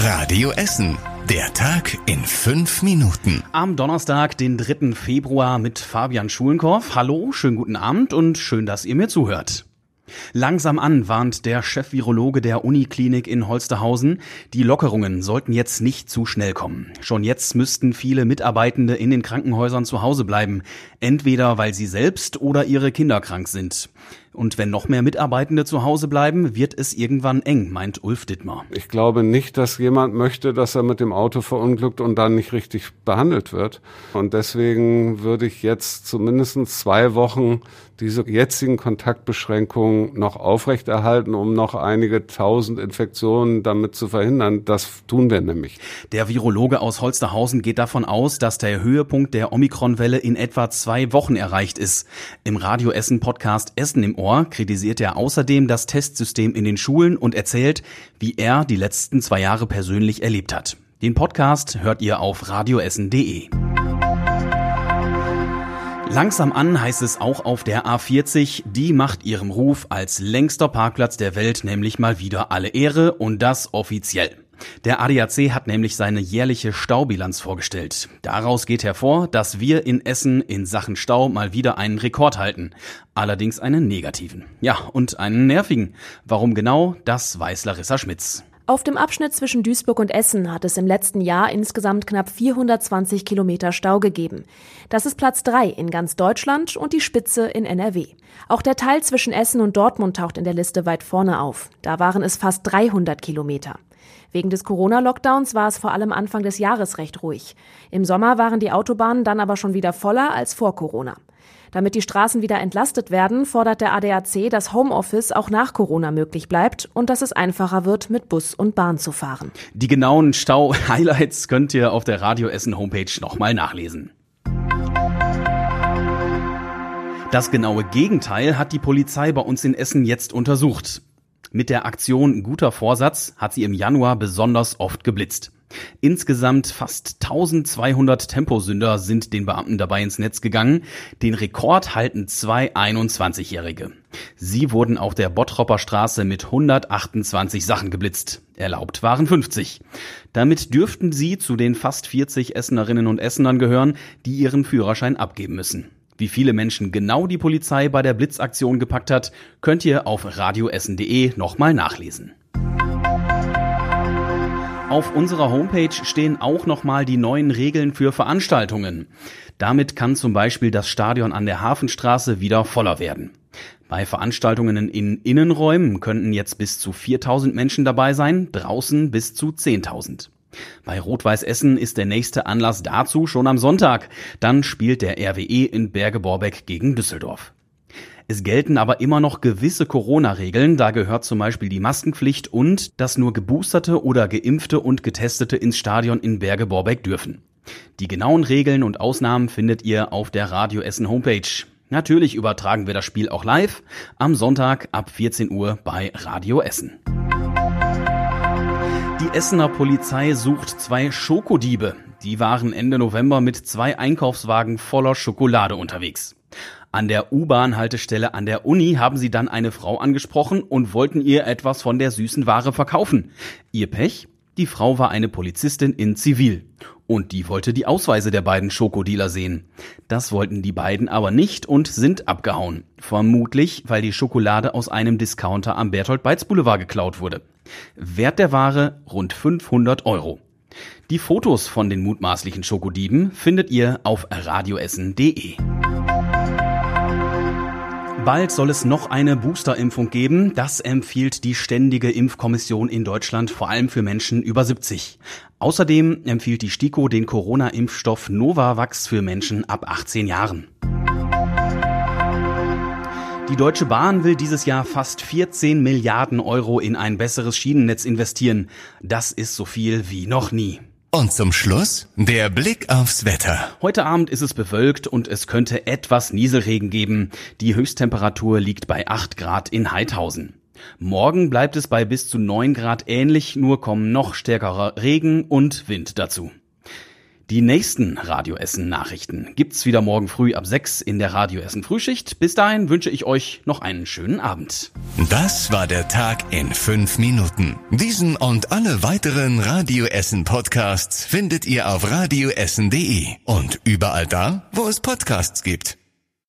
Radio Essen. Der Tag in fünf Minuten. Am Donnerstag, den 3. Februar mit Fabian Schulenkorf. Hallo, schönen guten Abend und schön, dass ihr mir zuhört. Langsam an warnt der Chef-Virologe der Uniklinik in Holsterhausen. Die Lockerungen sollten jetzt nicht zu schnell kommen. Schon jetzt müssten viele Mitarbeitende in den Krankenhäusern zu Hause bleiben. Entweder weil sie selbst oder ihre Kinder krank sind. Und wenn noch mehr Mitarbeitende zu Hause bleiben, wird es irgendwann eng, meint Ulf Dittmar. Ich glaube nicht, dass jemand möchte, dass er mit dem Auto verunglückt und dann nicht richtig behandelt wird. Und deswegen würde ich jetzt zumindest zwei Wochen diese jetzigen Kontaktbeschränkungen noch aufrechterhalten, um noch einige tausend Infektionen damit zu verhindern. Das tun wir nämlich. Der Virologe aus Holsterhausen geht davon aus, dass der Höhepunkt der Omikron-Welle in etwa zwei Wochen erreicht ist. Im Radio Essen Podcast Essen im Ohr Ohr kritisiert er außerdem das Testsystem in den Schulen und erzählt, wie er die letzten zwei Jahre persönlich erlebt hat. Den Podcast hört ihr auf radioessen.de. Langsam an heißt es auch auf der A40, die macht ihrem Ruf als längster Parkplatz der Welt nämlich mal wieder alle Ehre und das offiziell. Der ADAC hat nämlich seine jährliche Staubilanz vorgestellt. Daraus geht hervor, dass wir in Essen in Sachen Stau mal wieder einen Rekord halten. Allerdings einen negativen. Ja, und einen nervigen. Warum genau, das weiß Larissa Schmitz. Auf dem Abschnitt zwischen Duisburg und Essen hat es im letzten Jahr insgesamt knapp 420 Kilometer Stau gegeben. Das ist Platz drei in ganz Deutschland und die Spitze in NRW. Auch der Teil zwischen Essen und Dortmund taucht in der Liste weit vorne auf. Da waren es fast 300 Kilometer. Wegen des Corona-Lockdowns war es vor allem Anfang des Jahres recht ruhig. Im Sommer waren die Autobahnen dann aber schon wieder voller als vor Corona. Damit die Straßen wieder entlastet werden, fordert der ADAC, dass Homeoffice auch nach Corona möglich bleibt und dass es einfacher wird, mit Bus und Bahn zu fahren. Die genauen Stau-Highlights könnt ihr auf der Radio Essen Homepage nochmal nachlesen. Das genaue Gegenteil hat die Polizei bei uns in Essen jetzt untersucht. Mit der Aktion Guter Vorsatz hat sie im Januar besonders oft geblitzt. Insgesamt fast 1200 Temposünder sind den Beamten dabei ins Netz gegangen. Den Rekord halten zwei 21-Jährige. Sie wurden auf der Bottropper Straße mit 128 Sachen geblitzt. Erlaubt waren 50. Damit dürften sie zu den fast 40 Essenerinnen und Essenern gehören, die ihren Führerschein abgeben müssen. Wie viele Menschen genau die Polizei bei der Blitzaktion gepackt hat, könnt ihr auf radioessen.de nochmal nachlesen. Auf unserer Homepage stehen auch nochmal die neuen Regeln für Veranstaltungen. Damit kann zum Beispiel das Stadion an der Hafenstraße wieder voller werden. Bei Veranstaltungen in Innenräumen könnten jetzt bis zu 4000 Menschen dabei sein, draußen bis zu 10.000. Bei Rot-Weiß Essen ist der nächste Anlass dazu schon am Sonntag. Dann spielt der RWE in Berge-Borbeck gegen Düsseldorf. Es gelten aber immer noch gewisse Corona-Regeln, da gehört zum Beispiel die Maskenpflicht und, dass nur Geboosterte oder Geimpfte und Getestete ins Stadion in Berge-Borbeck dürfen. Die genauen Regeln und Ausnahmen findet ihr auf der Radio Essen Homepage. Natürlich übertragen wir das Spiel auch live am Sonntag ab 14 Uhr bei Radio Essen. Die Essener Polizei sucht zwei Schokodiebe. Die waren Ende November mit zwei Einkaufswagen voller Schokolade unterwegs. An der U-Bahn-Haltestelle an der Uni haben sie dann eine Frau angesprochen und wollten ihr etwas von der süßen Ware verkaufen. Ihr Pech? Die Frau war eine Polizistin in Zivil. Und die wollte die Ausweise der beiden Schokodealer sehen. Das wollten die beiden aber nicht und sind abgehauen. Vermutlich, weil die Schokolade aus einem Discounter am Berthold Beitz Boulevard geklaut wurde. Wert der Ware rund 500 Euro. Die Fotos von den mutmaßlichen Schokodieben findet ihr auf radioessen.de. Bald soll es noch eine Boosterimpfung geben. Das empfiehlt die Ständige Impfkommission in Deutschland vor allem für Menschen über 70. Außerdem empfiehlt die STIKO den Corona-Impfstoff Novavax für Menschen ab 18 Jahren. Die Deutsche Bahn will dieses Jahr fast 14 Milliarden Euro in ein besseres Schienennetz investieren. Das ist so viel wie noch nie. Und zum Schluss der Blick aufs Wetter. Heute Abend ist es bewölkt und es könnte etwas Nieselregen geben. Die Höchsttemperatur liegt bei 8 Grad in Heidhausen. Morgen bleibt es bei bis zu 9 Grad ähnlich, nur kommen noch stärkerer Regen und Wind dazu. Die nächsten Radio Essen Nachrichten gibt's wieder morgen früh ab 6 in der Radio Essen Frühschicht. Bis dahin wünsche ich euch noch einen schönen Abend. Das war der Tag in fünf Minuten. Diesen und alle weiteren Radio Essen Podcasts findet ihr auf radioessen.de und überall da, wo es Podcasts gibt.